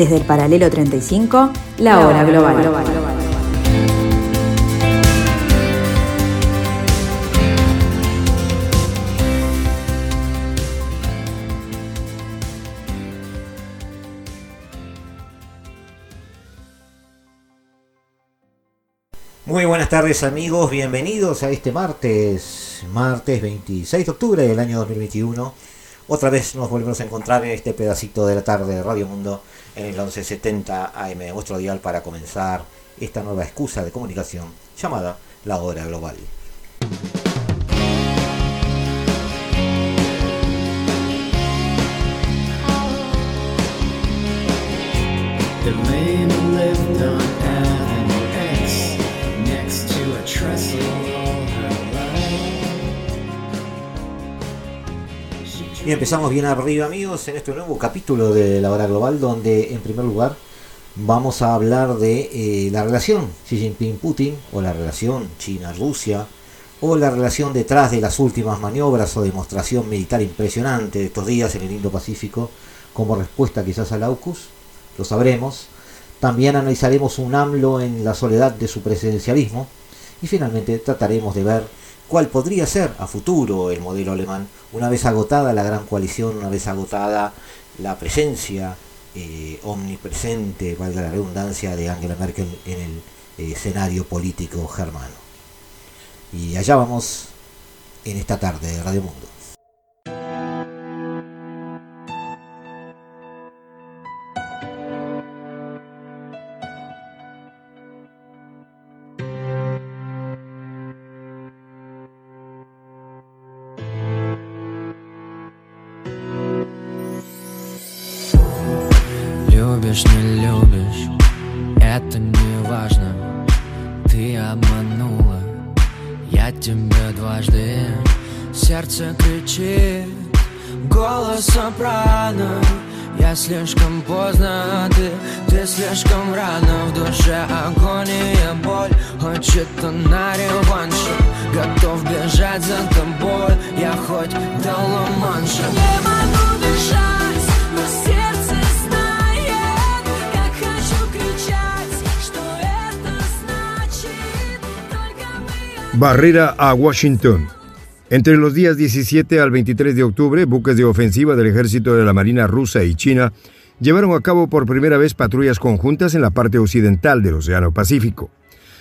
Desde el paralelo 35, la hora global. Muy buenas tardes amigos, bienvenidos a este martes, martes 26 de octubre del año 2021. Otra vez nos volvemos a encontrar en este pedacito de la tarde de Radio Mundo en el 1170 AM, vuestro dial para comenzar esta nueva excusa de comunicación llamada la hora global. Y empezamos bien arriba amigos en este nuevo capítulo de la hora global donde en primer lugar vamos a hablar de eh, la relación Xi Jinping-Putin o la relación China-Rusia o la relación detrás de las últimas maniobras o demostración militar impresionante de estos días en el Indo-Pacífico como respuesta quizás al AUKUS, lo sabremos. También analizaremos un AMLO en la soledad de su presidencialismo y finalmente trataremos de ver cuál podría ser a futuro el modelo alemán, una vez agotada la gran coalición, una vez agotada la presencia eh, omnipresente, valga la redundancia, de Angela Merkel en el eh, escenario político germano. Y allá vamos en esta tarde de Radio Mundo. Barrera a Washington Entre los días 17 al 23 de octubre, buques de ofensiva del ejército de la Marina rusa y China llevaron a cabo por primera vez patrullas conjuntas en la parte occidental del Océano Pacífico,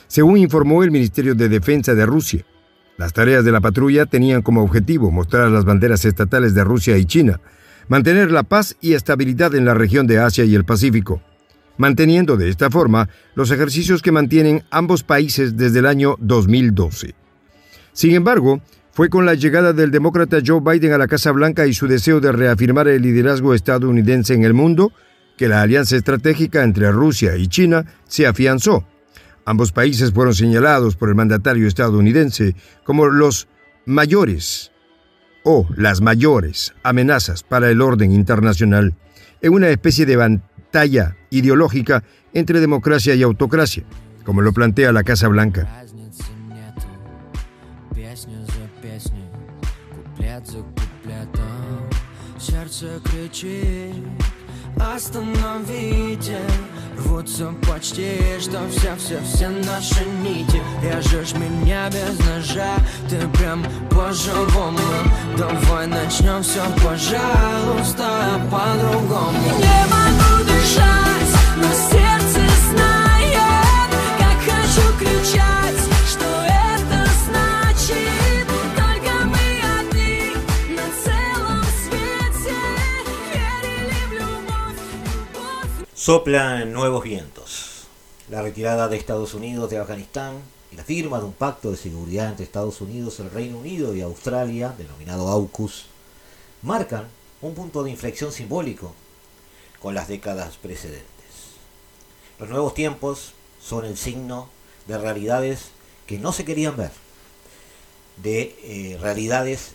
según informó el Ministerio de Defensa de Rusia. Las tareas de la patrulla tenían como objetivo mostrar las banderas estatales de Rusia y China, mantener la paz y estabilidad en la región de Asia y el Pacífico, manteniendo de esta forma los ejercicios que mantienen ambos países desde el año 2012. Sin embargo, fue con la llegada del demócrata Joe Biden a la Casa Blanca y su deseo de reafirmar el liderazgo estadounidense en el mundo que la alianza estratégica entre Rusia y China se afianzó. Ambos países fueron señalados por el mandatario estadounidense como los mayores o las mayores amenazas para el orden internacional en una especie de batalla ideológica entre democracia y autocracia, como lo plantea la Casa Blanca. Сердце кричит Остановите! Рвутся почти, что все-все-все наши нити. Режешь меня без ножа, ты прям по-живому. Давай начнем все, пожалуйста, по-другому. Не могу дышать, но сердце Soplan nuevos vientos. La retirada de Estados Unidos de Afganistán y la firma de un pacto de seguridad entre Estados Unidos, el Reino Unido y Australia, denominado AUKUS, marcan un punto de inflexión simbólico con las décadas precedentes. Los nuevos tiempos son el signo de realidades que no se querían ver, de eh, realidades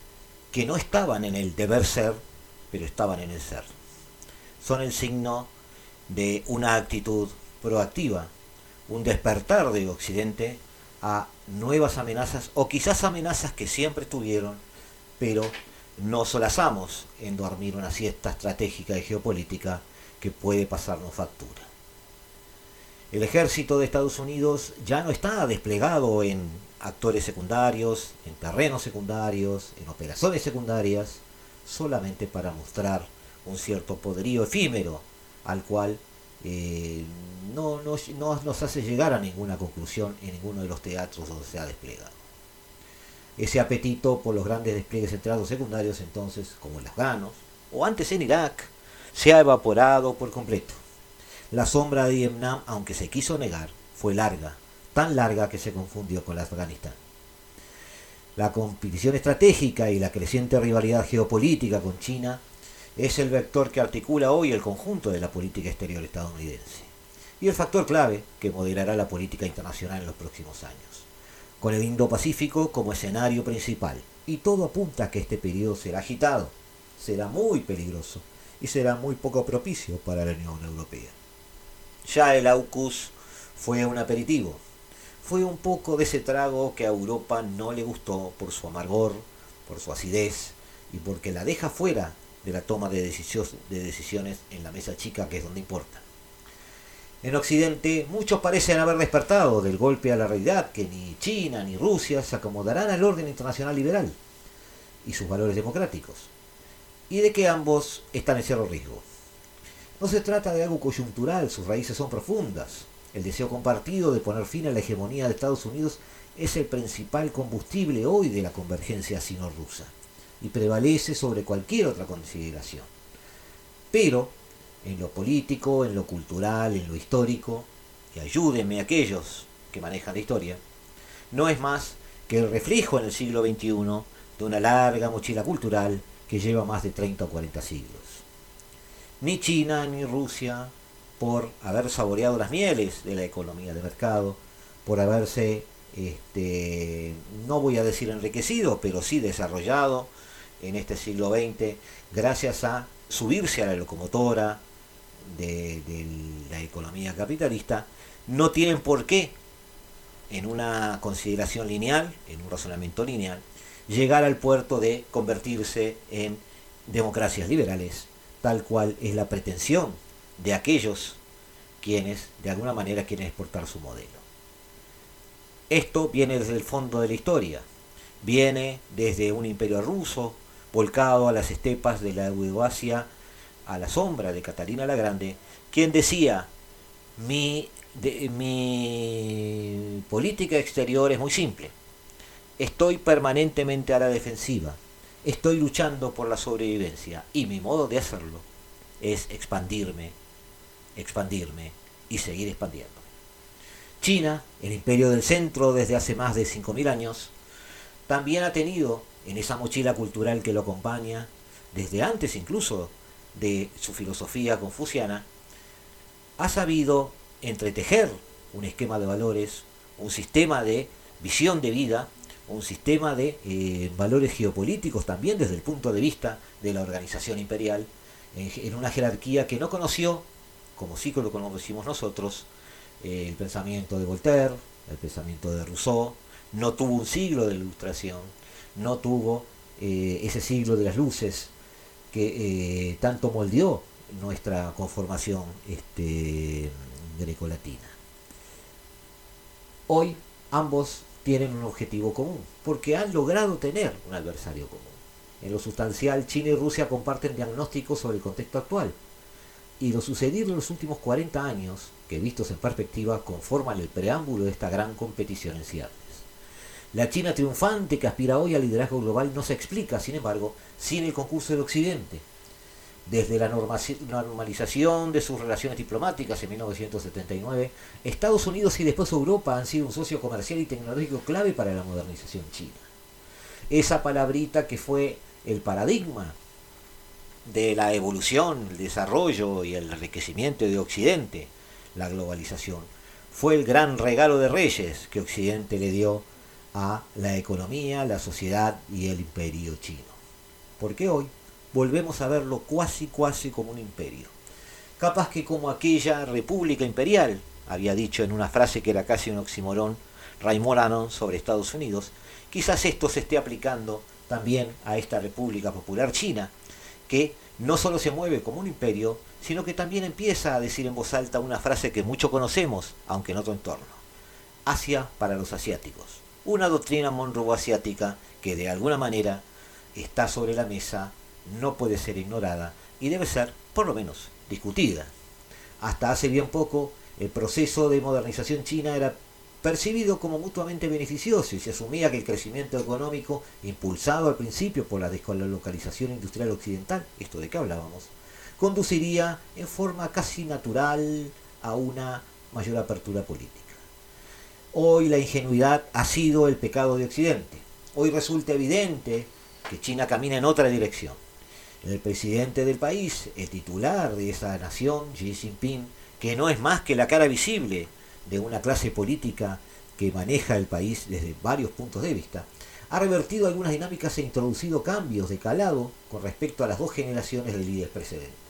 que no estaban en el deber ser, pero estaban en el ser. Son el signo de una actitud proactiva, un despertar de Occidente a nuevas amenazas o quizás amenazas que siempre estuvieron, pero no solazamos en dormir una siesta estratégica y geopolítica que puede pasarnos factura. El ejército de Estados Unidos ya no está desplegado en actores secundarios, en terrenos secundarios, en operaciones secundarias, solamente para mostrar un cierto poderío efímero al cual eh, no, no, no nos hace llegar a ninguna conclusión en ninguno de los teatros donde se ha desplegado. Ese apetito por los grandes despliegues centrados secundarios, entonces, como en afganos, o antes en Irak, se ha evaporado por completo. La sombra de Vietnam, aunque se quiso negar, fue larga, tan larga que se confundió con la Afganistán. La competición estratégica y la creciente rivalidad geopolítica con China es el vector que articula hoy el conjunto de la política exterior estadounidense y el factor clave que moderará la política internacional en los próximos años, con el Indo-Pacífico como escenario principal. Y todo apunta a que este periodo será agitado, será muy peligroso y será muy poco propicio para la Unión Europea. Ya el AUKUS fue un aperitivo, fue un poco de ese trago que a Europa no le gustó por su amargor, por su acidez y porque la deja fuera de la toma de, decisiones en la mesa chica, que es donde importa. En Occidente, muchos parecen haber despertado del golpe a la realidad que ni China ni Rusia se acomodarán al orden internacional liberal y sus valores democráticos, y de que ambos están en cierto riesgo. No se trata de algo coyuntural, sus raíces son profundas. El deseo compartido de poner fin a la hegemonía de Estados Unidos es el principal combustible hoy de la convergencia sino-rusa y prevalece sobre cualquier otra consideración. Pero en lo político, en lo cultural, en lo histórico, y ayúdenme aquellos que manejan la historia, no es más que el reflejo en el siglo XXI de una larga mochila cultural que lleva más de 30 o 40 siglos. Ni China ni Rusia, por haber saboreado las mieles de la economía de mercado, por haberse, este, no voy a decir enriquecido, pero sí desarrollado en este siglo XX gracias a subirse a la locomotora de, la economía capitalista, no tienen por qué, en una consideración lineal, en un razonamiento lineal, llegar al puerto de convertirse en democracias liberales, tal cual es la pretensión de aquellos quienes de alguna manera quieren exportar su modelo. Esto viene desde el fondo de la historia, viene desde un imperio ruso volcado a las estepas de la Euroasia a la sombra de Catalina la Grande, quien decía, mi, mi política exterior es muy simple, estoy permanentemente a la defensiva, estoy luchando por la sobrevivencia y mi modo de hacerlo es expandirme, expandirme y seguir expandiendo. China, el imperio del centro desde hace más de 5.000 años, también ha tenido en esa mochila cultural que lo acompaña, desde antes incluso de su filosofía confuciana, ha sabido entretejer un esquema de valores, un sistema de visión de vida, un sistema de eh, valores geopolíticos también desde el punto de vista de la organización imperial, en, una jerarquía que no conoció, como sí lo conocimos nosotros, eh, el pensamiento de Voltaire, el pensamiento de Rousseau, no tuvo un siglo de ilustración, no tuvo eh, ese siglo de las luces que eh, tanto moldeó nuestra conformación este, grecolatina. Hoy ambos tienen un objetivo común, porque han logrado tener un adversario común. En lo sustancial, China y Rusia comparten diagnósticos sobre el contexto actual, y lo sucedido en los últimos 40 años, que vistos en perspectiva, conforman el preámbulo de esta gran competición en. La China triunfante que aspira hoy al liderazgo global no se explica, sin embargo, sin el concurso del Occidente. Desde la normalización de sus relaciones diplomáticas en 1979, Estados Unidos y después Europa han sido un socio comercial y tecnológico clave para la modernización china. Esa palabrita que fue el paradigma de la evolución, el desarrollo y el enriquecimiento de Occidente, la globalización, fue el gran regalo de reyes que Occidente le dio a la economía, la sociedad y el imperio chino. Porque hoy volvemos a verlo cuasi cuasi como un imperio. Capaz que como aquella república imperial, había dicho en una frase que era casi un oximorón Raymond Anon sobre Estados Unidos, quizás esto se esté aplicando también a esta República Popular China, que no solo se mueve como un imperio, sino que también empieza a decir en voz alta una frase que mucho conocemos, aunque en otro entorno. Asia para los asiáticos. Una doctrina monroe-asiática que de alguna manera está sobre la mesa, no puede ser ignorada y debe ser, por lo menos, discutida. Hasta hace bien poco, el proceso de modernización china era percibido como mutuamente beneficioso y se asumía que el crecimiento económico, impulsado al principio por la descolonización industrial occidental, esto de que hablábamos, conduciría en forma casi natural a una mayor apertura política. Hoy la ingenuidad ha sido el pecado de Occidente. Hoy resulta evidente que China camina en otra dirección. El presidente del país, el titular de esa nación, Xi Jinping, que no es más que la cara visible de una clase política que maneja el país desde varios puntos de vista, ha revertido algunas dinámicas e introducido cambios de calado con respecto a las dos generaciones de líderes precedentes.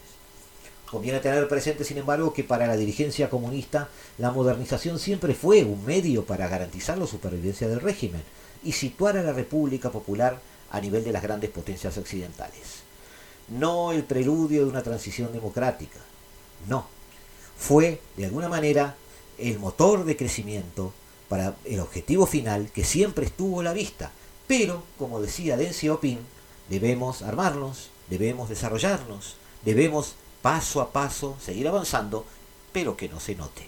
Conviene tener presente, sin embargo, que para la dirigencia comunista la modernización siempre fue un medio para garantizar la supervivencia del régimen y situar a la República Popular a nivel de las grandes potencias occidentales. No el preludio de una transición democrática, no. Fue, de alguna manera, el motor de crecimiento para el objetivo final que siempre estuvo a la vista. Pero, como decía Deng Xiaoping, debemos armarnos, debemos desarrollarnos, debemos paso a paso seguir avanzando, pero que no se note.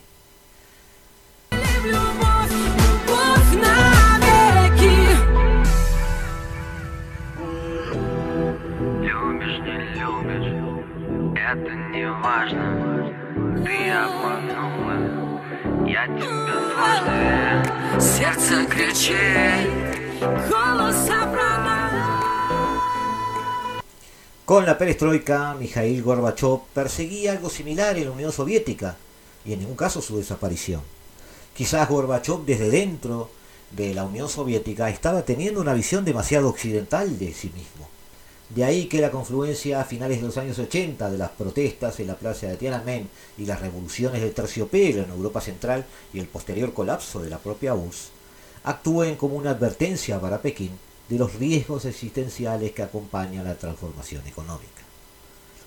Con la perestroika, Mikhail Gorbachev perseguía algo similar en la Unión Soviética y en ningún caso su desaparición. Quizás Gorbachev desde dentro de la Unión Soviética estaba teniendo una visión demasiado occidental de sí mismo. De ahí que la confluencia a finales de los años 80 de las protestas en la plaza de Tiananmen y las revoluciones del terciopelo en Europa Central y el posterior colapso de la propia URSS actúen como una advertencia para Pekín de los riesgos existenciales que acompañan la transformación económica.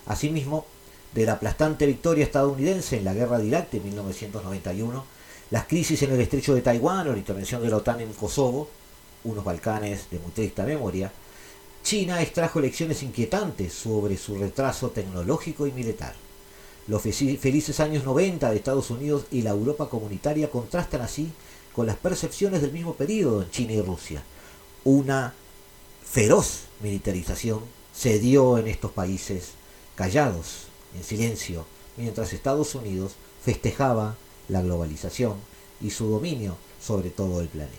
Asimismo, de la aplastante victoria estadounidense en la guerra de Irak de 1991, las crisis en el estrecho de Taiwán o la intervención de la OTAN en Kosovo, unos Balcanes de muy triste memoria, China extrajo lecciones inquietantes sobre su retraso tecnológico y militar. Los felices años 90 de Estados Unidos y la Europa comunitaria contrastan así con las percepciones del mismo periodo en China y Rusia. Una feroz militarización se dio en estos países callados, en silencio, mientras Estados Unidos festejaba la globalización y su dominio sobre todo el planeta.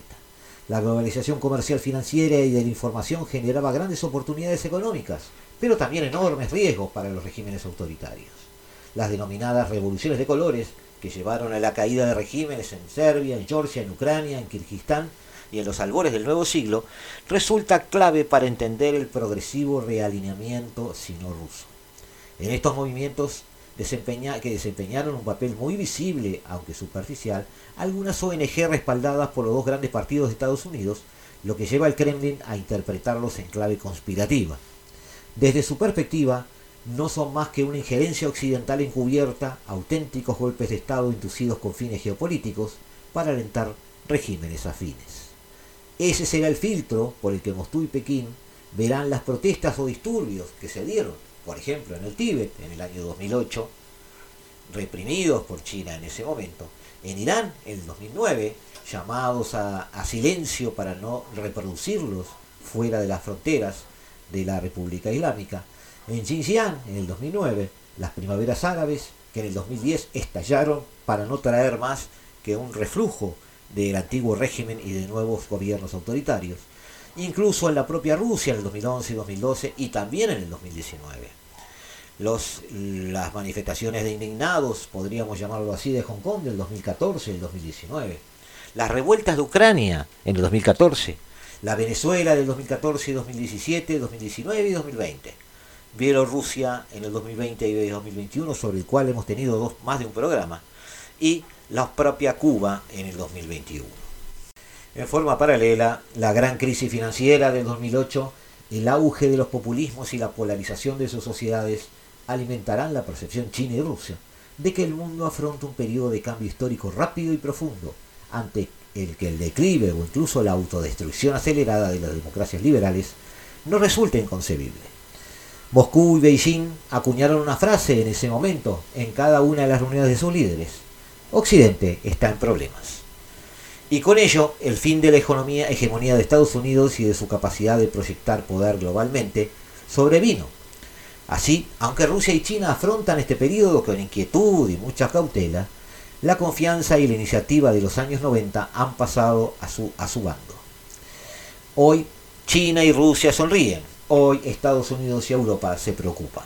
La globalización comercial financiera y de la información generaba grandes oportunidades económicas, pero también enormes riesgos para los regímenes autoritarios. Las denominadas revoluciones de colores, que llevaron a la caída de regímenes en Serbia, en Georgia, en Ucrania, en Kirguistán y en los albores del nuevo siglo, resulta clave para entender el progresivo realineamiento sino-ruso. En estos movimientos que desempeñaron un papel muy visible, aunque superficial, algunas ONG respaldadas por los dos grandes partidos de Estados Unidos, lo que lleva al Kremlin a interpretarlos en clave conspirativa. Desde su perspectiva, no son más que una injerencia occidental encubierta, auténticos golpes de Estado inducidos con fines geopolíticos para alentar regímenes afines. Ese será el filtro por el que Moscú y Pekín verán las protestas o disturbios que se dieron por ejemplo en el Tíbet en el año 2008, reprimidos por China en ese momento, en Irán en el 2009, llamados a, silencio para no reproducirlos fuera de las fronteras de la República Islámica, en Xinjiang en el 2009, las primaveras árabes que en el 2010 estallaron para no traer más que un reflujo del antiguo régimen y de nuevos gobiernos autoritarios incluso en la propia Rusia en el 2011 y 2012 y también en el 2019. Los, las manifestaciones de indignados, podríamos llamarlo así, de Hong Kong del 2014 y el 2019. Las revueltas de Ucrania en el 2014. La Venezuela del 2014 y 2017, 2019 y 2020. Bielorrusia en el 2020 y 2021, sobre el cual hemos tenido dos, más de un programa. Y la propia Cuba en el 2021. En forma paralela, la gran crisis financiera del 2008 el auge de los populismos y la polarización de sus sociedades alimentarán la percepción china y Rusia de que el mundo afronta un periodo de cambio histórico rápido y profundo, ante el que el declive o incluso la autodestrucción acelerada de las democracias liberales no resulta inconcebible. Moscú y Beijing acuñaron una frase en ese momento en cada una de las reuniones de sus líderes. Occidente está en problemas. Y con ello, el fin de la economía, hegemonía de Estados Unidos y de su capacidad de proyectar poder globalmente sobrevino. Así, aunque Rusia y China afrontan este periodo con inquietud y mucha cautela, la confianza y la iniciativa de los años 90 han pasado a su, a su bando. Hoy China y Rusia sonríen, hoy Estados Unidos y Europa se preocupan.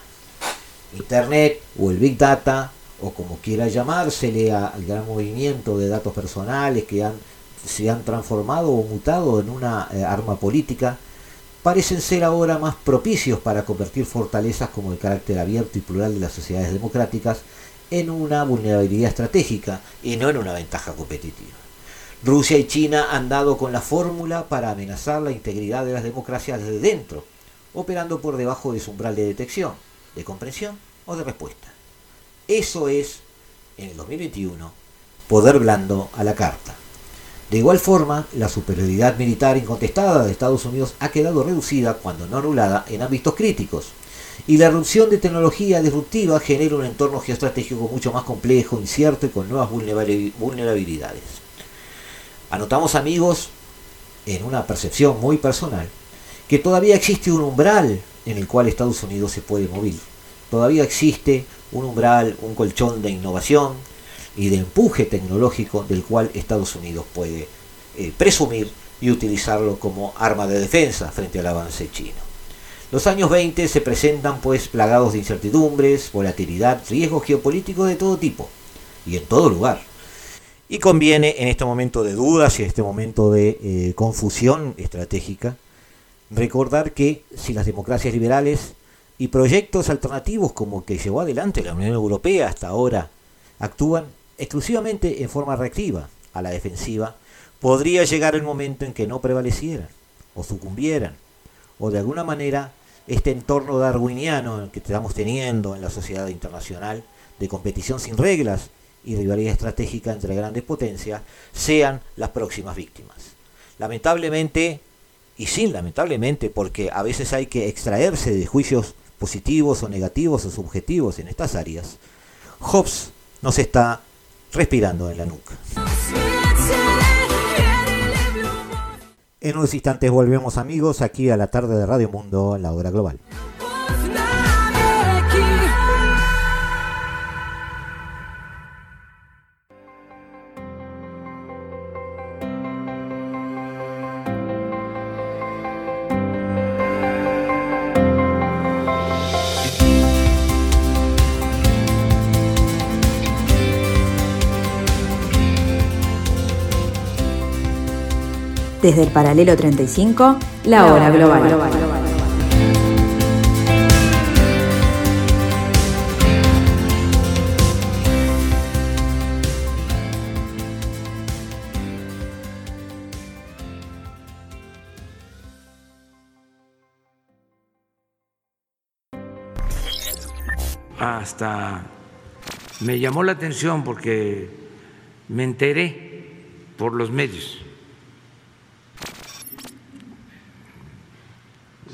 Internet o el Big Data, o como quiera llamársele al gran movimiento de datos personales que se han transformado o mutado en una eh, arma política, parecen ser ahora más propicios para convertir fortalezas como el carácter abierto y plural de las sociedades democráticas en una vulnerabilidad estratégica y no en una ventaja competitiva. Rusia y China han dado con la fórmula para amenazar la integridad de las democracias desde dentro, operando por debajo de su umbral de detección, de comprensión o de respuesta. Eso es, en el 2021, poder blando a la carta. De igual forma, la superioridad militar incontestada de Estados Unidos ha quedado reducida, cuando no anulada, en ámbitos críticos, y la erupción de tecnología disruptiva genera un entorno geoestratégico mucho más complejo, incierto y con nuevas vulnerabilidades. Anotamos amigos, en una percepción muy personal, que todavía existe un umbral en el cual Estados Unidos se puede mover. Todavía existe un umbral, un colchón de innovación y de empuje tecnológico del cual Estados Unidos puede eh, presumir y utilizarlo como arma de defensa frente al avance chino. Los años 20 se presentan pues plagados de incertidumbres, volatilidad, riesgos geopolíticos de todo tipo y en todo lugar. Y conviene en este momento de dudas y en este momento de eh, confusión estratégica recordar que si las democracias liberales y proyectos alternativos como que llevó adelante la Unión Europea hasta ahora actúan exclusivamente en forma reactiva, a la defensiva, podría llegar el momento en que no prevalecieran o sucumbieran o de alguna manera este entorno darwiniano que estamos teniendo en la sociedad internacional de competición sin reglas y rivalidad estratégica entre grandes potencias sean las próximas víctimas. Lamentablemente, y sin lamentablemente, porque a veces hay que extraerse de juicios positivos o negativos o subjetivos en estas áreas, Hobbes nos está respirando en la nuca. En unos instantes volvemos amigos aquí a la tarde de Radio Mundo, la hora global. Desde el paralelo 35, la hora global. Hasta me llamó la atención porque me enteré por los medios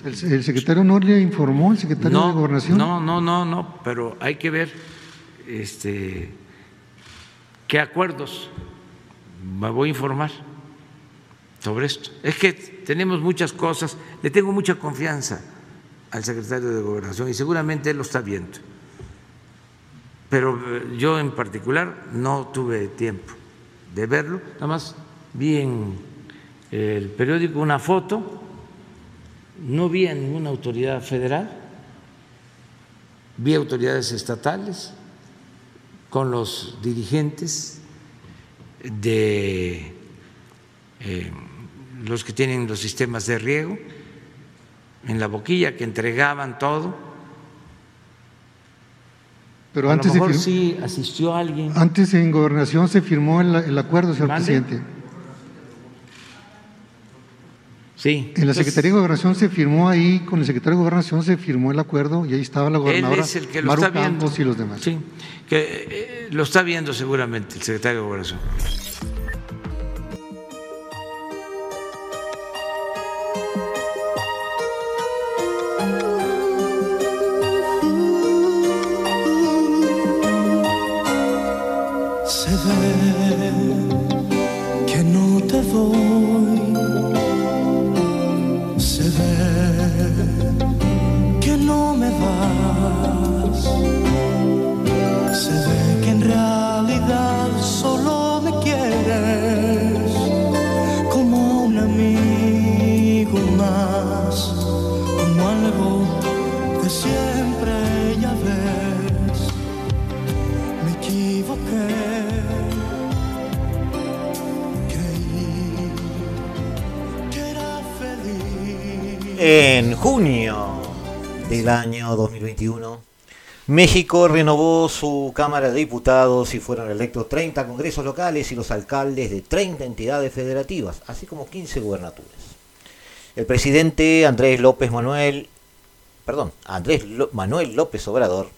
¿El, secretario no le informó, el secretario de Gobernación? No, no, no, no, pero hay que ver este, qué acuerdos me voy a informar sobre esto. Es que tenemos muchas cosas, le tengo mucha confianza al secretario de Gobernación y seguramente él lo está viendo. Pero eh, yo en particular no tuve tiempo de verlo, nada más vi en el periódico una foto no vi a ninguna autoridad federal, vi autoridades estatales con los dirigentes de eh, los que tienen los sistemas de riego en la boquilla que entregaban todo. Pero antes lo sí asistió alguien. Antes en gobernación se firmó el, acuerdo, señor presidente. Sí. En la Secretaría de Gobernación se firmó ahí, con el secretario de Gobernación se firmó el acuerdo y ahí estaba la gobernadora Él es el que lo Maru está viendo. Campos y los demás. Sí, que eh, lo está viendo seguramente el secretario de Gobernación. México renovó su Cámara de Diputados y fueron electos 30 congresos locales y los alcaldes de 30 entidades federativas, así como 15 gubernaturas. El presidente Andrés López Manuel, perdón, Andrés Manuel López Obrador,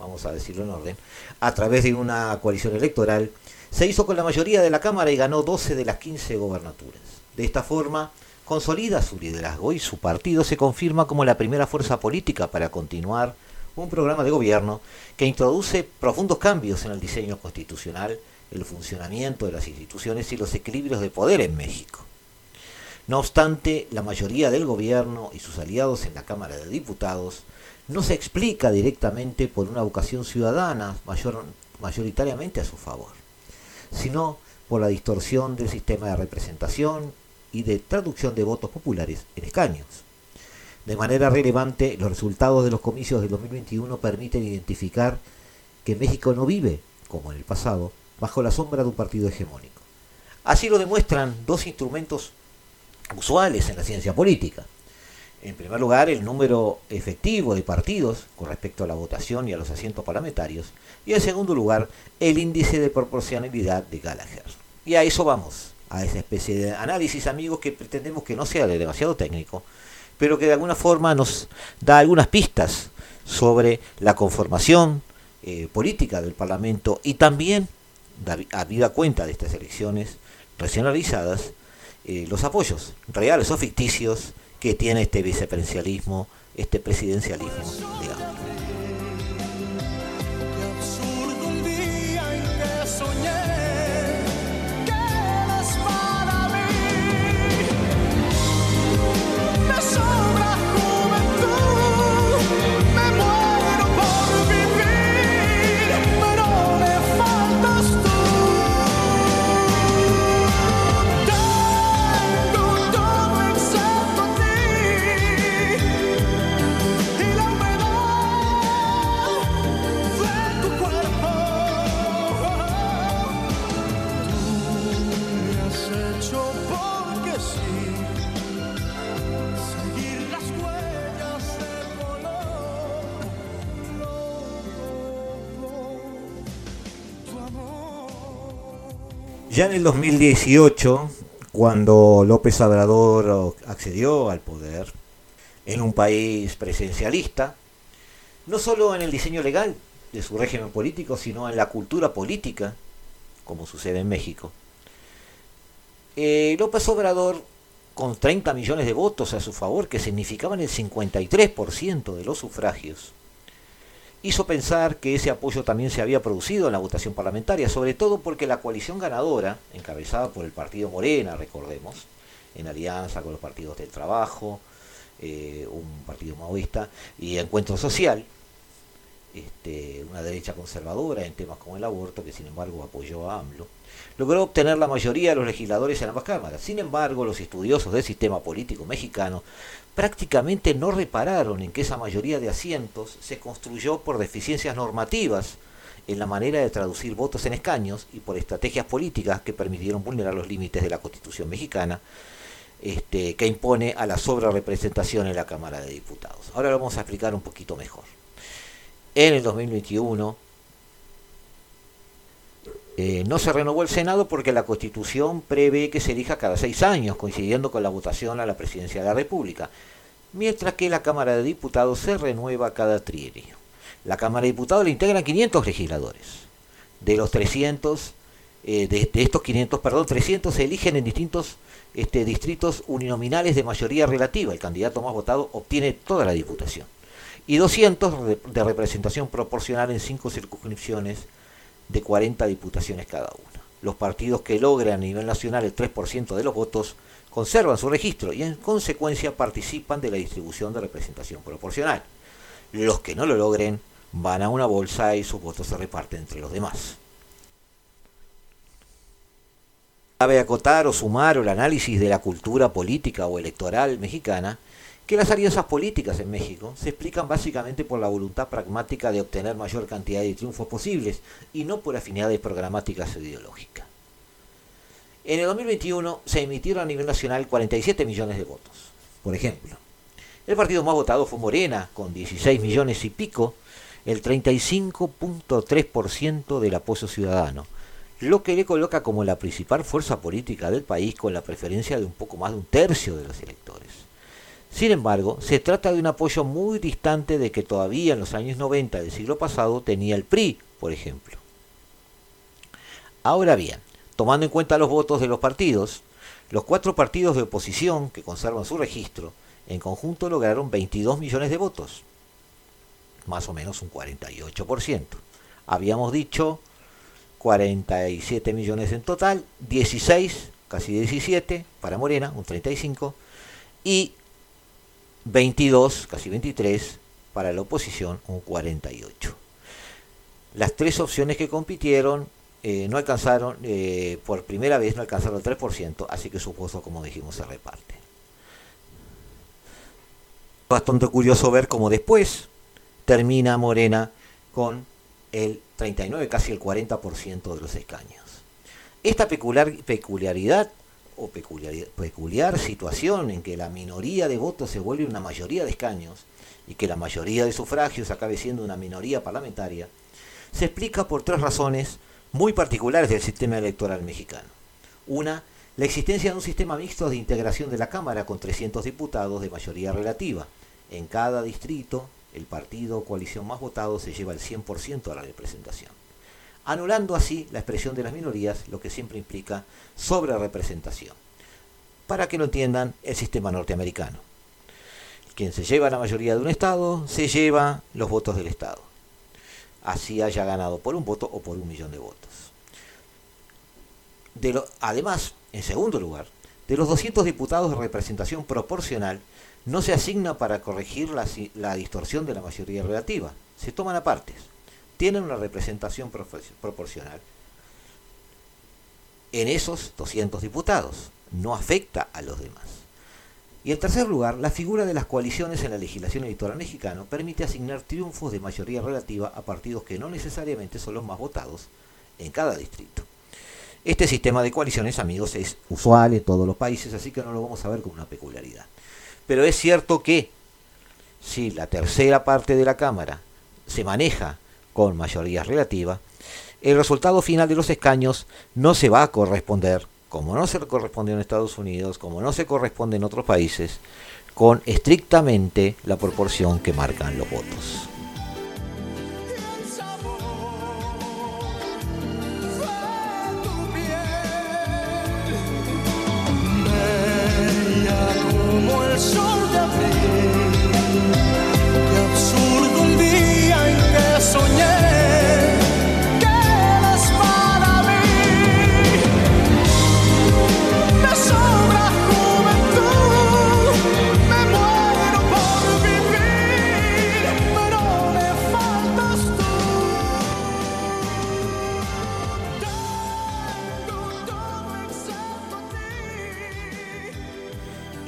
vamos a decirlo en orden, a través de una coalición electoral, se hizo con la mayoría de la Cámara y ganó 12 de las 15 gobernaturas. De esta forma, consolida su liderazgo y su partido se confirma como la primera fuerza política para continuar un programa de gobierno que introduce profundos cambios en el diseño constitucional, el funcionamiento de las instituciones y los equilibrios de poder en México. No obstante, la mayoría del gobierno y sus aliados en la Cámara de Diputados no se explica directamente por una vocación ciudadana mayor- mayoritariamente a su favor, sino por la distorsión del sistema de representación y de traducción de votos populares en escaños. De manera relevante, los resultados de los comicios del 2021 permiten identificar que México no vive, como en el pasado, bajo la sombra de un partido hegemónico. Así lo demuestran dos instrumentos usuales en la ciencia política. En primer lugar, el número efectivo de partidos con respecto a la votación y a los asientos parlamentarios. Y en segundo lugar, el índice de proporcionalidad de Gallagher. Y a eso vamos, a esa especie de análisis, amigos, que pretendemos que no sea de demasiado técnico, pero que de alguna forma nos da algunas pistas sobre la conformación eh, política del Parlamento y también, da- habida cuenta de estas elecciones recién realizadas, eh, los apoyos reales o ficticios que tiene este vicepresidencialismo, este presidencialismo, Ya en el 2018, cuando López Obrador accedió al poder en un país presencialista, no solo en el diseño legal de su régimen político, sino en la cultura política, como sucede en México, eh, López Obrador, con 30 millones de votos a su favor, que significaban el 53% de los sufragios, hizo pensar que ese apoyo también se había producido en la votación parlamentaria, sobre todo porque la coalición ganadora, encabezada por el partido Morena, recordemos, en alianza con los partidos del trabajo, eh, un partido maoísta y Encuentro Social, este, una derecha conservadora en temas como el aborto, que sin embargo apoyó a AMLO, logró obtener la mayoría de los legisladores en ambas cámaras. Sin embargo, los estudiosos del sistema político mexicano prácticamente no repararon en que esa mayoría de asientos se construyó por deficiencias normativas en la manera de traducir votos en escaños y por estrategias políticas que permitieron vulnerar los límites de la Constitución mexicana, este, que impone a la sobrerepresentación en la Cámara de Diputados. Ahora lo vamos a explicar un poquito mejor. En el 2021, Eh, no se renovó el Senado porque la Constitución prevé que se elija cada seis años, coincidiendo con la votación a la presidencia de la República, mientras que la Cámara de Diputados se renueva cada trienio. La Cámara de Diputados le integran 500 legisladores. De los 300, eh, de, estos 500, perdón, 300 se eligen en distintos este, distritos uninominales de mayoría relativa. El candidato más votado obtiene toda la diputación. Y 200 de representación proporcional en cinco circunscripciones de 40 diputaciones cada una. Los partidos que logren a nivel nacional el 3% de los votos conservan su registro y en consecuencia participan de la distribución de representación proporcional. Los que no lo logren van a una bolsa y sus votos se reparten entre los demás. Cabe acotar o sumar el análisis de la cultura política o electoral mexicana que las alianzas políticas en México se explican básicamente por la voluntad pragmática de obtener mayor cantidad de triunfos posibles y no por afinidades programáticas o ideológicas. En el 2021 se emitieron a nivel nacional 47 millones de votos. Por ejemplo, el partido más votado fue Morena, con 16 millones y pico, el 35.3% del apoyo ciudadano, lo que le coloca como la principal fuerza política del país con la preferencia de un poco más de un tercio de los electores. Sin embargo, se trata de un apoyo muy distante de que todavía en los años 90 del siglo pasado tenía el PRI, por ejemplo. Ahora bien, tomando en cuenta los votos de los partidos, los cuatro partidos de oposición que conservan su registro, en conjunto lograron 22 millones de votos, más o menos un 48%. Habíamos dicho 47 millones en total, 16, casi 17 para Morena, un 35, y 22, casi 23, para la oposición un 48. Las tres opciones que compitieron eh, no alcanzaron, eh, por primera vez no alcanzaron el 3%, así que su votos, como dijimos, se reparte. Bastante curioso ver cómo después termina Morena con el 39, casi el 40% de los escaños. Esta peculiar, peculiaridad o peculiar, situación en que la minoría de votos se vuelve una mayoría de escaños y que la mayoría de sufragios acabe siendo una minoría parlamentaria, se explica por tres razones muy particulares del sistema electoral mexicano. Una, la existencia de un sistema mixto de integración de la Cámara con 300 diputados de mayoría relativa. En cada distrito, el partido o coalición más votado se lleva el 100% de la representación anulando así la expresión de las minorías, lo que siempre implica sobre representación. Para que lo entiendan, el sistema norteamericano. Quien se lleva la mayoría de un Estado, se lleva los votos del Estado. Así haya ganado por un voto o por un millón de votos. Además, en segundo lugar, de los 200 diputados de representación proporcional, no se asigna para corregir la, la distorsión de la mayoría relativa, se toman a partes tienen una representación proporcional en esos 200 diputados, no afecta a los demás. Y en tercer lugar, la figura de las coaliciones en la legislación electoral mexicana permite asignar triunfos de mayoría relativa a partidos que no necesariamente son los más votados en cada distrito. Este sistema de coaliciones, amigos, es usual en todos los países, así que no lo vamos a ver como una peculiaridad. Pero es cierto que si la tercera parte de la Cámara se maneja con mayoría relativa, el resultado final de los escaños no se va a corresponder, como no se corresponde en Estados Unidos, como no se corresponde en otros países, con estrictamente la proporción que marcan los votos.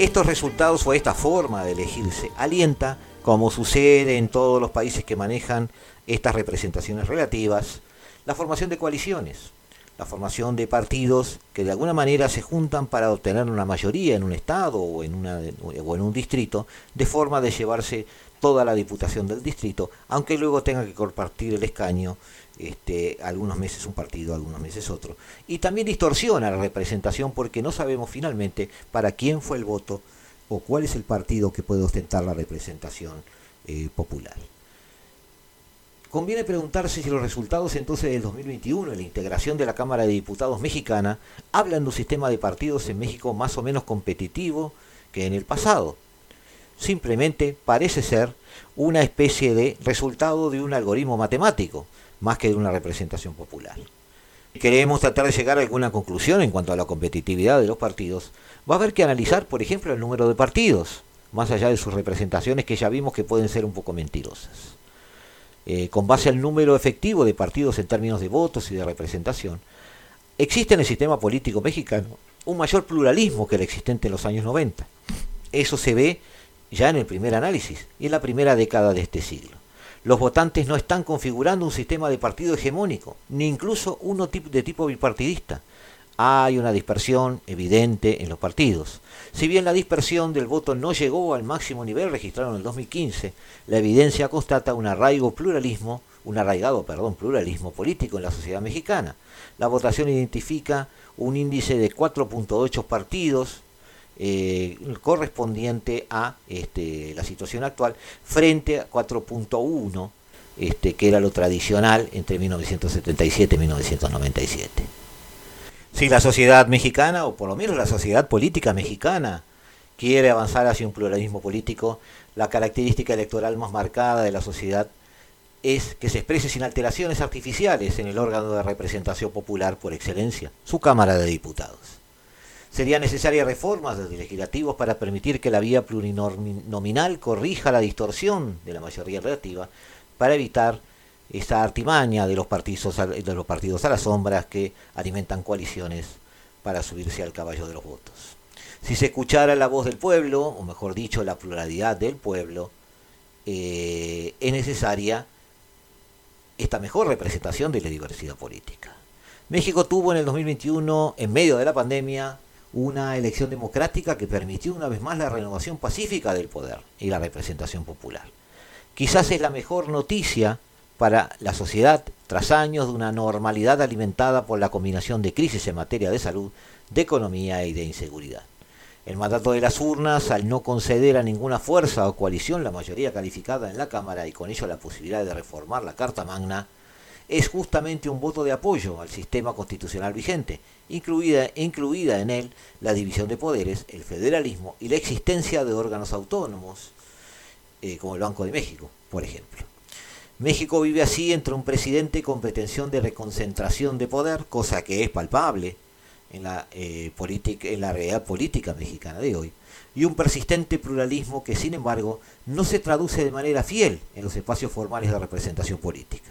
Estos resultados o esta forma de elegirse alienta, como sucede en todos los países que manejan estas representaciones relativas, la formación de coaliciones, la formación de partidos que de alguna manera se juntan para obtener una mayoría en un estado o en, una, o en un distrito, de forma de llevarse toda la diputación del distrito, aunque luego tenga que compartir el escaño este, algunos meses un partido, algunos meses otro. Y también distorsiona la representación porque no sabemos finalmente para quién fue el voto o cuál es el partido que puede ostentar la representación eh, popular. Conviene preguntarse si los resultados entonces del 2021 en la integración de la Cámara de Diputados mexicana hablan de un sistema de partidos en México más o menos competitivo que en el pasado. Simplemente parece ser una especie de resultado de un algoritmo matemático, más que de una representación popular. Queremos tratar de llegar a alguna conclusión en cuanto a la competitividad de los partidos, va a haber que analizar, por ejemplo, el número de partidos, más allá de sus representaciones que ya vimos que pueden ser un poco mentirosas. Eh, con base al número efectivo de partidos en términos de votos y de representación, existe en el sistema político mexicano un mayor pluralismo que el existente en los años 90. Eso se ve ya en el primer análisis y en la primera década de este siglo. Los votantes no están configurando un sistema de partido hegemónico, ni incluso uno de tipo bipartidista. Hay una dispersión evidente en los partidos. Si bien la dispersión del voto no llegó al máximo nivel registrado en el 2015, la evidencia constata un arraigo pluralismo, un arraigado, perdón, pluralismo político en la sociedad mexicana. La votación identifica un índice de 4.8 partidos eh, correspondiente a este, la situación actual frente a 4.1 este, que era lo tradicional entre 1977 y 1997. Si la sociedad mexicana, o por lo menos la sociedad política mexicana, quiere avanzar hacia un pluralismo político, la característica electoral más marcada de la sociedad es que se exprese sin alteraciones artificiales en el órgano de representación popular por excelencia, su Cámara de Diputados. Serían necesarias reformas de legislativos para permitir que la vía plurinominal corrija la distorsión de la mayoría relativa para evitar esa artimaña de los partidos, de los partidos a las sombras que alimentan coaliciones para subirse al caballo de los votos. Si se escuchara la voz del pueblo, o mejor dicho, la pluralidad del pueblo, eh, es necesaria esta mejor representación de la diversidad política. México tuvo en el 2021, en medio de la pandemia, una elección democrática que permitió una vez más la renovación pacífica del poder y la representación popular. Quizás es la mejor noticia para la sociedad tras años de una normalidad alimentada por la combinación de crisis en materia de salud, de economía y de inseguridad. El mandato de las urnas, al no conceder a ninguna fuerza o coalición la mayoría calificada en la Cámara y con ello la posibilidad de reformar la Carta Magna, es justamente un voto de apoyo al sistema constitucional vigente, incluida, incluida en él la división de poderes, el federalismo y la existencia de órganos autónomos, eh, como el Banco de México, por ejemplo. México vive así entre un presidente con pretensión de reconcentración de poder, cosa que es palpable en la, eh, en la realidad política mexicana de hoy, y un persistente pluralismo que, sin embargo, no se traduce de manera fiel en los espacios formales de representación política.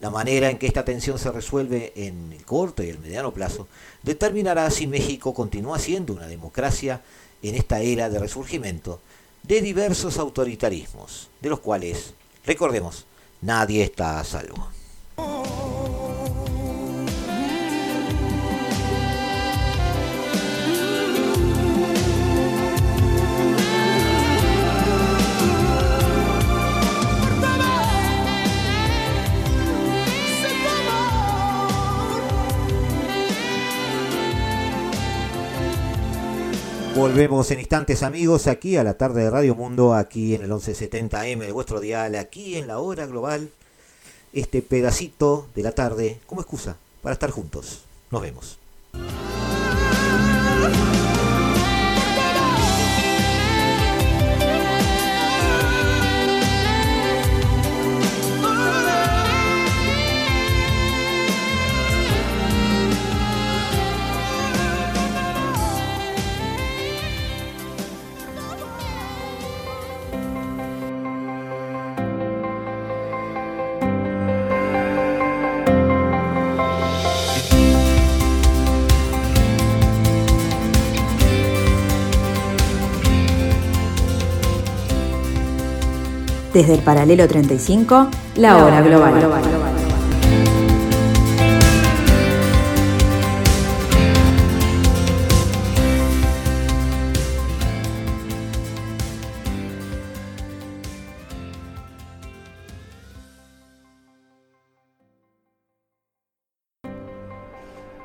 La manera en que esta tensión se resuelve en el corto y el mediano plazo determinará si México continúa siendo una democracia en esta era de resurgimiento de diversos autoritarismos, de los cuales, recordemos, nadie está a salvo. Volvemos en instantes amigos aquí a la tarde de Radio Mundo, aquí en el 1170M de vuestro dial, aquí en la hora global, este pedacito de la tarde como excusa para estar juntos. Nos vemos. Desde el paralelo 35, la hora global.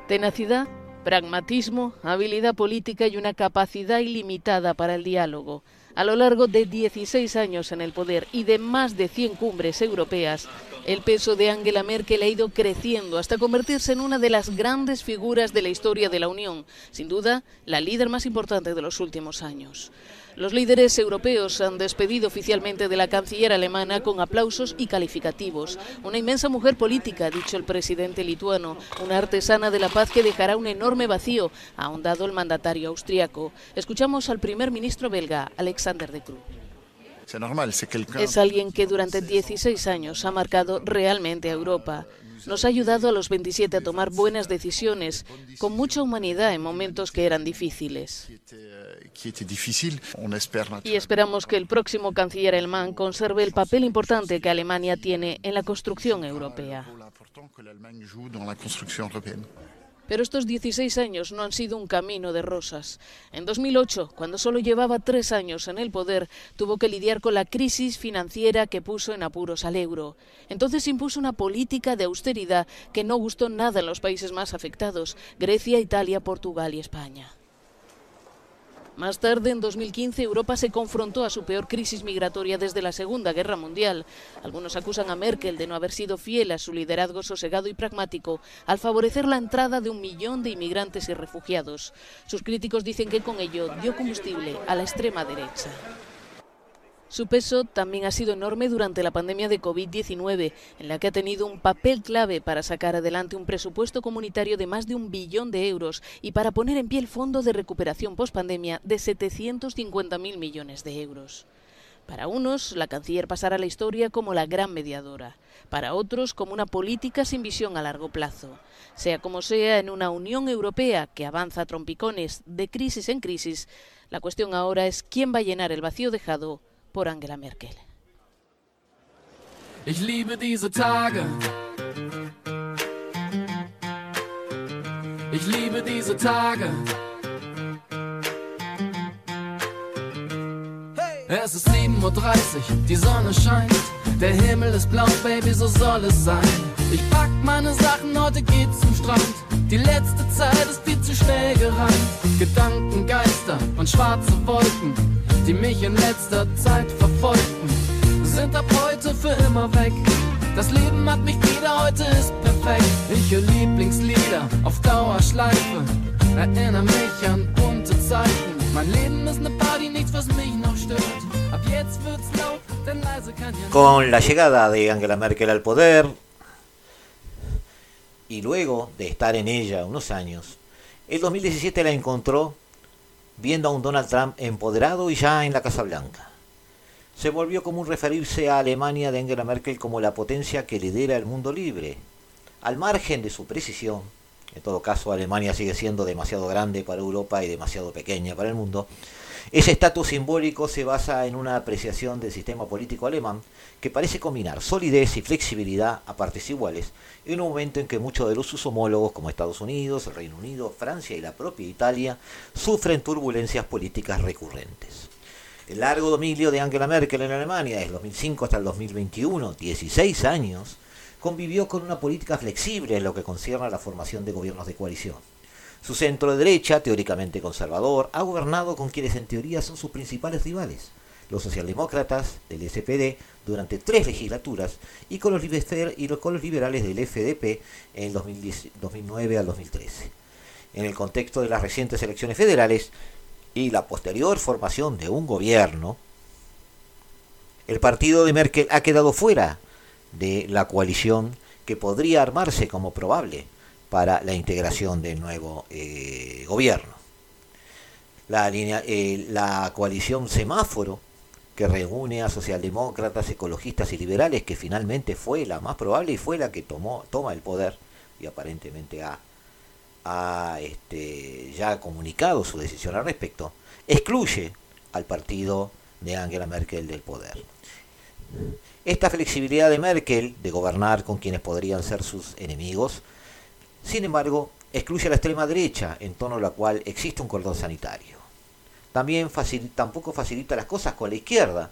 Tenacidad, pragmatismo, habilidad política y una capacidad ilimitada para el diálogo a lo largo de 16 años en el poder y de más de 100 cumbres europeas, el peso de Angela Merkel ha ido creciendo hasta convertirse en una de las grandes figuras de la historia de la Unión, sin duda la líder más importante de los últimos años. Los líderes europeos han despedido oficialmente de la canciller alemana con aplausos y calificativos. Una inmensa mujer política, ha dicho el presidente lituano, una artesana de la paz que dejará un enorme vacío, ha ahondado el mandatario austriaco. Escuchamos al primer ministro belga, Alexander de Croo. Es alguien que durante 16 años ha marcado realmente a Europa. Nos ha ayudado a los 27 a tomar buenas decisiones, con mucha humanidad en momentos que eran difíciles. Y esperamos que el próximo canciller alemán conserve el papel importante que Alemania tiene en la construcción europea. Pero estos 16 años no han sido un camino de rosas. En 2008, cuando solo llevaba tres años en el poder, tuvo que lidiar con la crisis financiera que puso en apuros al euro. Entonces impuso una política de austeridad que no gustó nada en los países más afectados, Grecia, Italia, Portugal y España. Más tarde, en 2015, Europa se confrontó a su peor crisis migratoria desde la Segunda Guerra Mundial. Algunos acusan a Merkel de no haber sido fiel a su liderazgo sosegado y pragmático al favorecer la entrada de un millón de inmigrantes y refugiados. Sus críticos dicen que con ello dio combustible a la extrema derecha. Su peso también ha sido enorme durante la pandemia de COVID-19, en la que ha tenido un papel clave para sacar adelante un presupuesto comunitario de más de un billón de euros y para poner en pie el Fondo de Recuperación Postpandemia de 750.000 millones de euros. Para unos, la canciller pasará a la historia como la gran mediadora, para otros como una política sin visión a largo plazo. Sea como sea, en una Unión Europea que avanza a trompicones de crisis en crisis, la cuestión ahora es quién va a llenar el vacío dejado por Angela Merkel. Ich liebe diese Tage. Ich liebe diese Tage. Es ist 7.30 Uhr, die Sonne scheint. Der Himmel ist blau, Baby, so soll es sein. Ich pack meine Sachen, heute geht's zum Strand. Die letzte Zeit ist viel zu schnell gerannt. Gedankengeister und schwarze Wolken die mich in letzter Zeit verfolgten, sind ab heute für immer weg. Das Leben hat mich wieder, heute ist perfekt. Ich höre Lieblingslieder auf Dauerschleife, erinnere mich an bunte Zeiten. Mein Leben ist eine Party, nichts, was mich noch stört. Ab jetzt wird's laut, denn leise kann ja Con la llegada de Angela Merkel al poder y luego de estar en ella unos años, el 2017 la encontró viendo a un Donald Trump empoderado y ya en la Casa Blanca. Se volvió común referirse a Alemania de Angela Merkel como la potencia que lidera el mundo libre. Al margen de su precisión, en todo caso Alemania sigue siendo demasiado grande para Europa y demasiado pequeña para el mundo, ese estatus simbólico se basa en una apreciación del sistema político alemán que parece combinar solidez y flexibilidad a partes iguales, en un momento en que muchos de sus homólogos como Estados Unidos, el Reino Unido, Francia y la propia Italia sufren turbulencias políticas recurrentes. El largo dominio de Angela Merkel en Alemania, desde el 2005 hasta el 2021, 16 años, convivió con una política flexible en lo que concierne a la formación de gobiernos de coalición. Su centro de derecha, teóricamente conservador, ha gobernado con quienes en teoría son sus principales rivales, los socialdemócratas del SPD durante tres legislaturas y con los, liberales del FDP en 2009 al 2013. En el contexto de las recientes elecciones federales y la posterior formación de un gobierno, el partido de Merkel ha quedado fuera de la coalición que podría armarse como probable para la integración del nuevo eh, gobierno. La, eh, la coalición semáforo, que reúne a socialdemócratas, ecologistas y liberales, que finalmente fue la más probable y fue la que tomó, toma el poder y aparentemente ha, ha este, ya comunicado su decisión al respecto, excluye al partido de Angela Merkel del poder. Esta flexibilidad de Merkel de gobernar con quienes podrían ser sus enemigos sin embargo, excluye a la extrema derecha, en torno a la cual existe un cordón sanitario. También tampoco facilita las cosas con la izquierda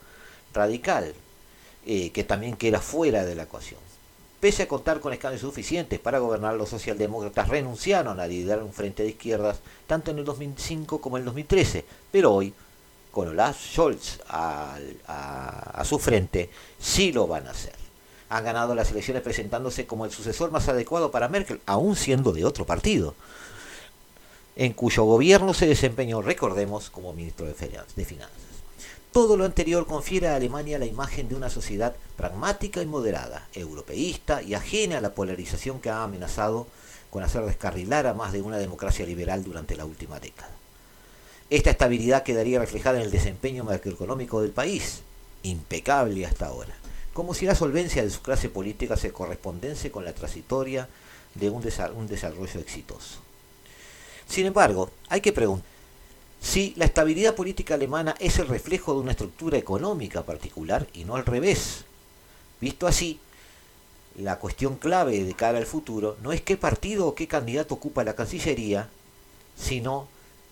radical, eh, que también queda fuera de la ecuación. Pese a contar con escaños suficientes para gobernar, los socialdemócratas renunciaron a liderar un frente de izquierdas tanto en el 2005 como en el 2013, pero hoy, con Olaf Scholz a, a su frente, sí lo van a hacer. Han ganado las elecciones presentándose como el sucesor más adecuado para Merkel, aún siendo de otro partido, en cuyo gobierno se desempeñó, recordemos, como ministro de Finanzas. Todo lo anterior confiere a Alemania la imagen de una sociedad pragmática y moderada, europeísta y ajena a la polarización que ha amenazado con hacer descarrilar a más de una democracia liberal durante la última década. Esta estabilidad quedaría reflejada en el desempeño macroeconómico del país, impecable hasta ahora, como si la solvencia de su clase política se correspondiese con la transitoria de un desarrollo exitoso. Sin embargo, hay que preguntar, si la estabilidad política alemana es el reflejo de una estructura económica particular y no al revés. Visto así, la cuestión clave de cara al futuro no es qué partido o qué candidato ocupa la Cancillería, sino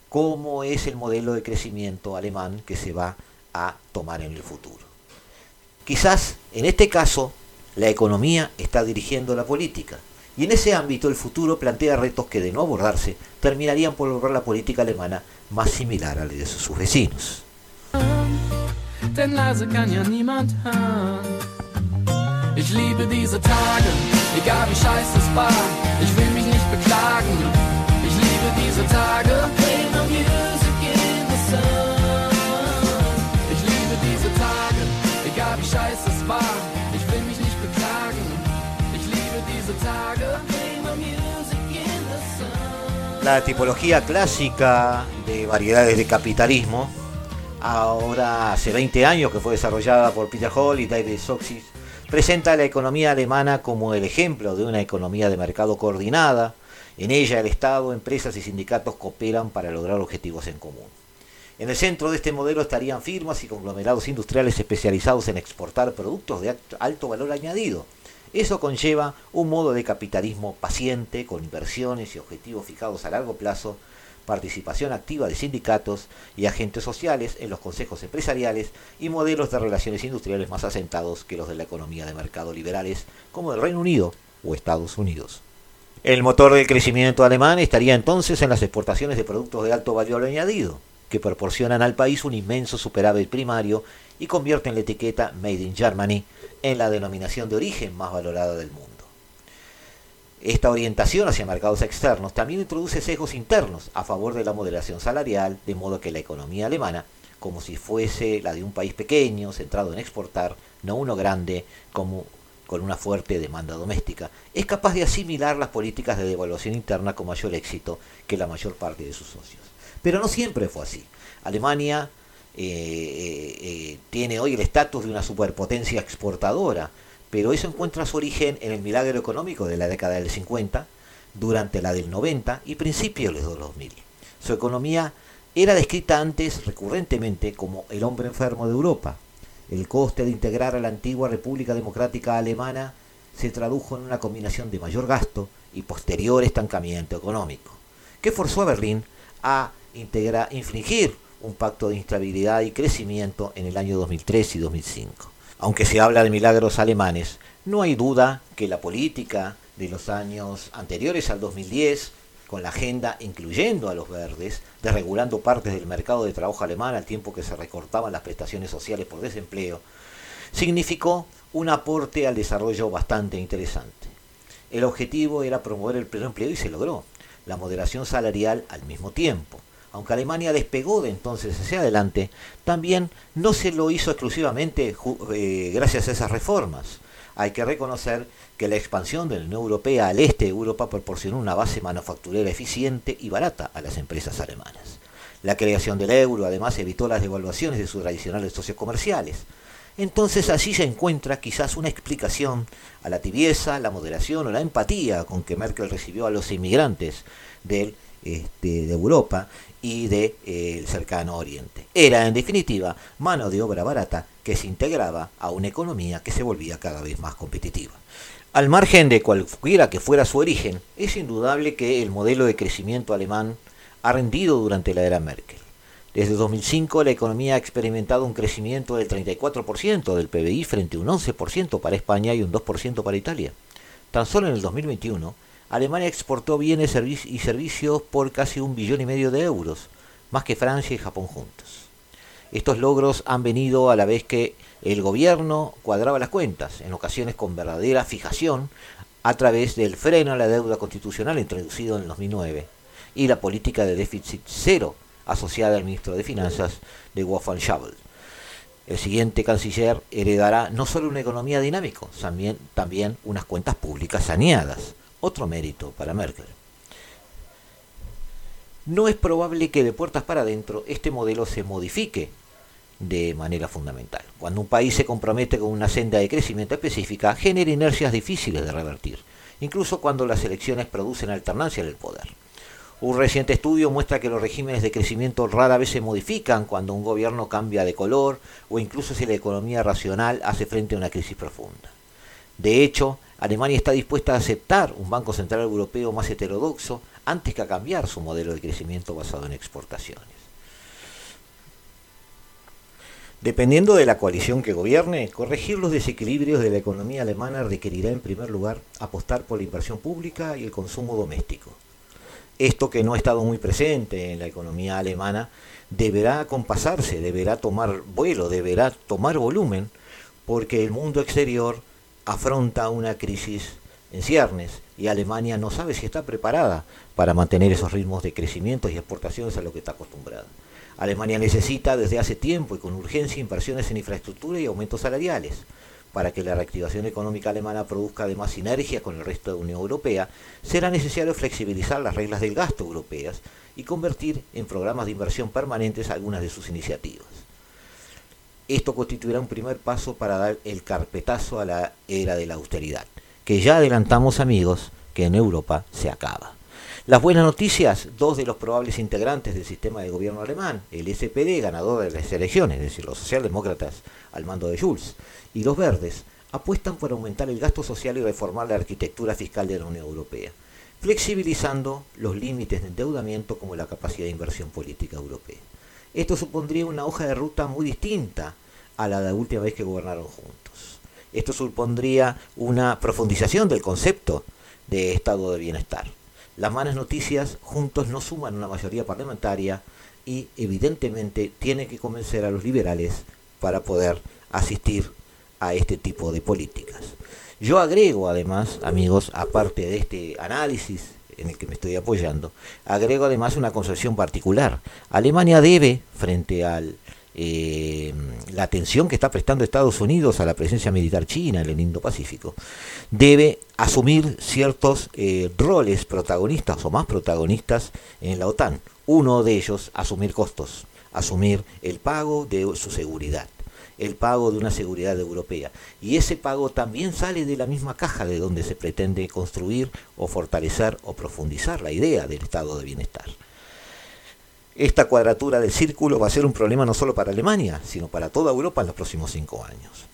cómo es el modelo de crecimiento alemán que se va a tomar en el futuro. Quizás en este caso la economía está dirigiendo la política, y en ese ámbito el futuro plantea retos que de no abordarse terminarían por lograr la política alemana más similar a la de sus vecinos. La tipología clásica de variedades de capitalismo, ahora hace 20 años que fue desarrollada por Peter Hall y David Soxis, presenta a la economía alemana como el ejemplo de una economía de mercado coordinada. En ella el Estado, empresas y sindicatos cooperan para lograr objetivos en común. En el centro de este modelo estarían firmas y conglomerados industriales especializados en exportar productos de alto valor añadido. Eso conlleva un modo de capitalismo paciente, con inversiones y objetivos fijados a largo plazo, participación activa de sindicatos y agentes sociales en los consejos empresariales y modelos de relaciones industriales más asentados que los de la economía de mercado liberales como el Reino Unido o Estados Unidos. El motor del crecimiento alemán estaría entonces en las exportaciones de productos de alto valor añadido, que proporcionan al país un inmenso superávit primario y convierten la etiqueta Made in Germany en la denominación de origen más valorada del mundo. Esta orientación hacia mercados externos también introduce sesgos internos a favor de la moderación salarial, de modo que la economía alemana, como si fuese la de un país pequeño, centrado en exportar, no uno grande, como con una fuerte demanda doméstica, es capaz de asimilar las políticas de devaluación interna con mayor éxito que la mayor parte de sus socios. Pero no siempre fue así. Alemania eh, eh, eh, tiene hoy el estatus de una superpotencia exportadora, pero eso encuentra su origen en el milagro económico de la década del 50, durante la del 90 y principios de los 2000. Su economía era descrita antes recurrentemente como el hombre enfermo de Europa. El coste de integrar a la antigua República Democrática Alemana se tradujo en una combinación de mayor gasto y posterior estancamiento económico, que forzó a Berlín a infringir un pacto de instabilidad y crecimiento en el año 2003 y 2005. Aunque se habla de milagros alemanes, no hay duda que la política de los años anteriores al 2010, con la agenda incluyendo a los verdes, desregulando partes del mercado de trabajo alemán al tiempo que se recortaban las prestaciones sociales por desempleo, significó un aporte al desarrollo bastante interesante. El objetivo era promover el pleno empleo y se logró, la moderación salarial al mismo tiempo aunque Alemania despegó de entonces hacia adelante, también no se lo hizo exclusivamente eh, gracias a esas reformas. Hay que reconocer que la expansión de la Unión Europea al este de Europa proporcionó una base manufacturera eficiente y barata a las empresas alemanas. La creación del euro además evitó las devaluaciones de sus tradicionales socios comerciales. Entonces allí se encuentra quizás una explicación a la tibieza, la moderación o la empatía con que Merkel recibió a los inmigrantes del, este, de Europa y del de, eh, cercano oriente. Era, en definitiva, mano de obra barata que se integraba a una economía que se volvía cada vez más competitiva. Al margen de cualquiera que fuera su origen, es indudable que el modelo de crecimiento alemán ha rendido durante la era Merkel. Desde 2005 la economía ha experimentado un crecimiento del 34% del PBI frente a un 11% para España y un 2% para Italia. Tan solo en el 2021, Alemania exportó bienes y servicios por casi un billón y medio de euros, más que Francia y Japón juntos. Estos logros han venido a la vez que el gobierno cuadraba las cuentas, en ocasiones con verdadera fijación, a través del freno a la deuda constitucional introducido en el 2009 y la política de déficit cero asociada al ministro de Finanzas de Wolfgang Schäuble. El siguiente canciller heredará no solo una economía dinámica, también, también unas cuentas públicas saneadas. Otro mérito para Merkel. No es probable que de puertas para adentro este modelo se modifique de manera fundamental. Cuando un país se compromete con una senda de crecimiento específica, genera inercias difíciles de revertir, incluso cuando las elecciones producen alternancia en el poder. Un reciente estudio muestra que los regímenes de crecimiento rara vez se modifican cuando un gobierno cambia de color o incluso si la economía racional hace frente a una crisis profunda. De hecho, Alemania está dispuesta a aceptar un Banco Central Europeo más heterodoxo antes que a cambiar su modelo de crecimiento basado en exportaciones. Dependiendo de la coalición que gobierne, corregir los desequilibrios de la economía alemana requerirá en primer lugar apostar por la inversión pública y el consumo doméstico. Esto que no ha estado muy presente en la economía alemana deberá compasarse, deberá tomar vuelo, deberá tomar volumen, porque el mundo exterior afronta una crisis en ciernes y Alemania no sabe si está preparada para mantener esos ritmos de crecimiento y exportaciones a lo que está acostumbrada. Alemania necesita desde hace tiempo y con urgencia inversiones en infraestructura y aumentos salariales. Para que la reactivación económica alemana produzca además sinergia con el resto de la Unión Europea, será necesario flexibilizar las reglas del gasto europeas y convertir en programas de inversión permanentes algunas de sus iniciativas. Esto constituirá un primer paso para dar el carpetazo a la era de la austeridad, que ya adelantamos amigos que en Europa se acaba. Las buenas noticias, dos de los probables integrantes del sistema de gobierno alemán, el SPD, ganador de las elecciones, es decir, los socialdemócratas al mando de Schulz, y los verdes, apuestan por aumentar el gasto social y reformar la arquitectura fiscal de la Unión Europea, flexibilizando los límites de endeudamiento como la capacidad de inversión política europea. Esto supondría una hoja de ruta muy distinta a la de la última vez que gobernaron juntos. Esto supondría una profundización del concepto de estado de bienestar. Las malas noticias juntos no suman una mayoría parlamentaria y evidentemente tiene que convencer a los liberales para poder asistir a este tipo de políticas. Yo agrego además, amigos, aparte de este análisis en el que me estoy apoyando, agrego además una concepción particular. Alemania debe, frente al eh, la atención que está prestando Estados Unidos a la presencia militar china en el Indo-Pacífico, debe asumir ciertos eh, roles protagonistas o más protagonistas en la OTAN. Uno de ellos, asumir costos, asumir el pago de su seguridad el pago de una seguridad europea. Y ese pago también sale de la misma caja de donde se pretende construir o fortalecer o profundizar la idea del estado de bienestar. Esta cuadratura del círculo va a ser un problema no solo para Alemania, sino para toda Europa en los próximos cinco años.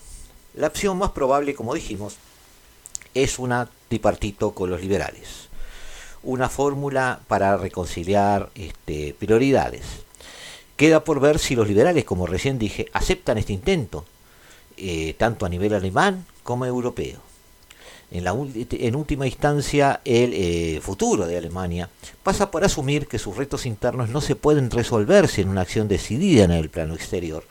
La opción más probable, como dijimos, es una tripartito con los liberales. Una fórmula para reconciliar este, prioridades. Queda por ver si los liberales, como recién dije, aceptan este intento, eh, tanto a nivel alemán como europeo. En, la, en última instancia el eh, futuro de Alemania, pasa por asumir que sus retos internos no se pueden resolverse en una acción decidida en el plano exterior,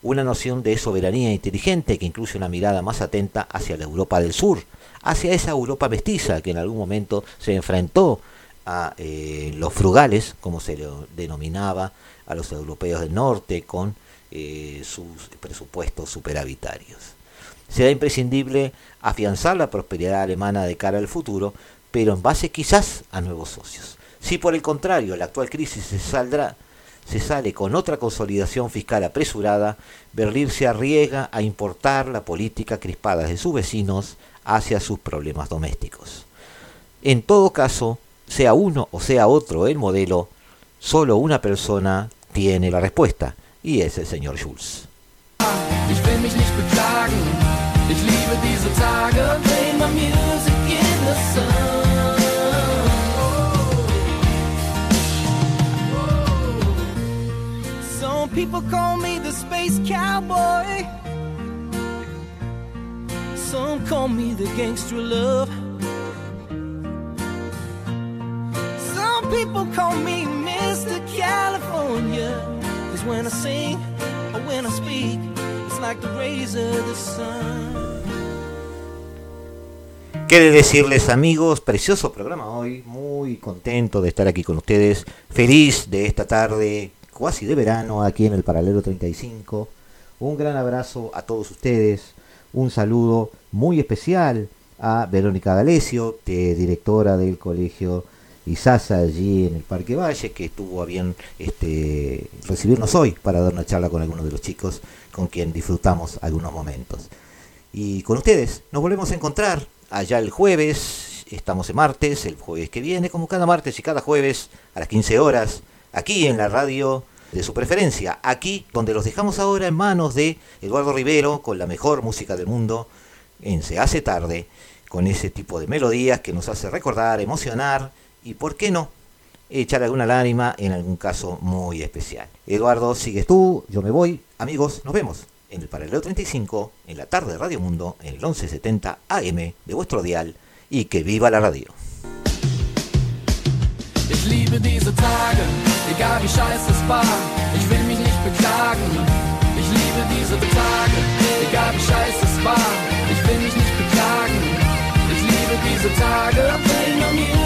una noción de soberanía inteligente que incluye una mirada más atenta hacia la Europa del Sur, hacia esa Europa mestiza que en algún momento se enfrentó a eh, los frugales, como se lo denominaba, a los europeos del norte, con eh, sus presupuestos superavitarios. Será imprescindible afianzar la prosperidad alemana de cara al futuro, pero en base quizás a nuevos socios. Si por el contrario la actual crisis se saldrá, se sale con otra consolidación fiscal apresurada, Berlín se arriesga a importar la política crispada de sus vecinos hacia sus problemas domésticos. En todo caso, sea uno o sea otro el modelo, solo una persona tiene la respuesta, y es el señor Schulz. People call me the space cowboy. Some call me the gangster love. People call me Mr. California. Cause when I sing or when I speak, it's like the rays of the sun. Quiere decirles amigos, precioso programa hoy, muy contento de estar aquí con ustedes, feliz de esta tarde, casi de verano, aquí en el Paralelo 35. Un gran abrazo a todos ustedes, un saludo muy especial a Verónica D'Alessio, directora del Colegio Isasa allí en el Parque Valle, que estuvo a bien este, recibirnos hoy para dar una charla con algunos de los chicos con quien disfrutamos algunos momentos. Y con ustedes nos volvemos a encontrar allá el jueves, estamos en martes, el jueves que viene, como cada martes y cada jueves a las 15 horas, aquí en la radio de su preferencia, aquí donde los dejamos ahora en manos de Eduardo Rivero con la mejor música del mundo, en Se hace tarde, con ese tipo de melodías que nos hace recordar, emocionar y, ¿por qué no?, echar alguna lágrima en algún caso muy especial. Eduardo, sigues tú, yo me voy, amigos, nos vemos en el paralelo 35, en la tarde de Radio Mundo, en el 1170 AM de vuestro dial, y que viva la radio. Ich liebe diese Tage, egal wie scheiße es war, ich will mich nicht beklagen. Ich liebe diese Tage, egal wie scheiße es war, ich will mich nicht beklagen. Ich liebe diese Tage, my